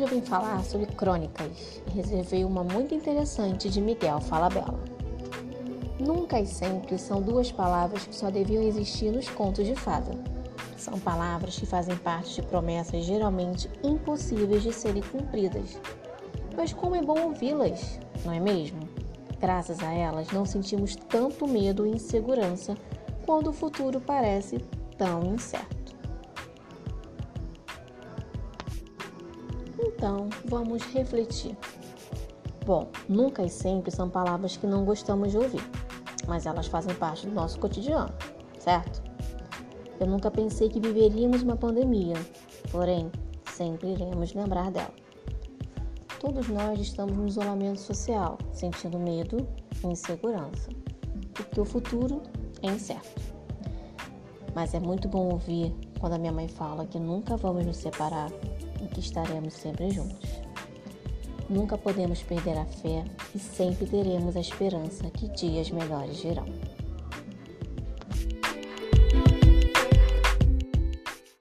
eu vim falar sobre crônicas e reservei uma muito interessante de Miguel Falabella. Nunca e sempre são duas palavras que só deviam existir nos contos de fada. São palavras que fazem parte de promessas geralmente impossíveis de serem cumpridas. Mas como é bom ouvi-las, não é mesmo? Graças a elas, não sentimos tanto medo e insegurança quando o futuro parece tão incerto. Então, vamos refletir. Bom, nunca e sempre são palavras que não gostamos de ouvir, mas elas fazem parte do nosso cotidiano, certo? Eu nunca pensei que viveríamos uma pandemia, porém, sempre iremos lembrar dela. Todos nós estamos no isolamento social, sentindo medo e insegurança, porque o futuro é incerto. Mas é muito bom ouvir quando a minha mãe fala que nunca vamos nos separar e que estaremos sempre juntos. Nunca podemos perder a fé e sempre teremos a esperança que dias melhores virão.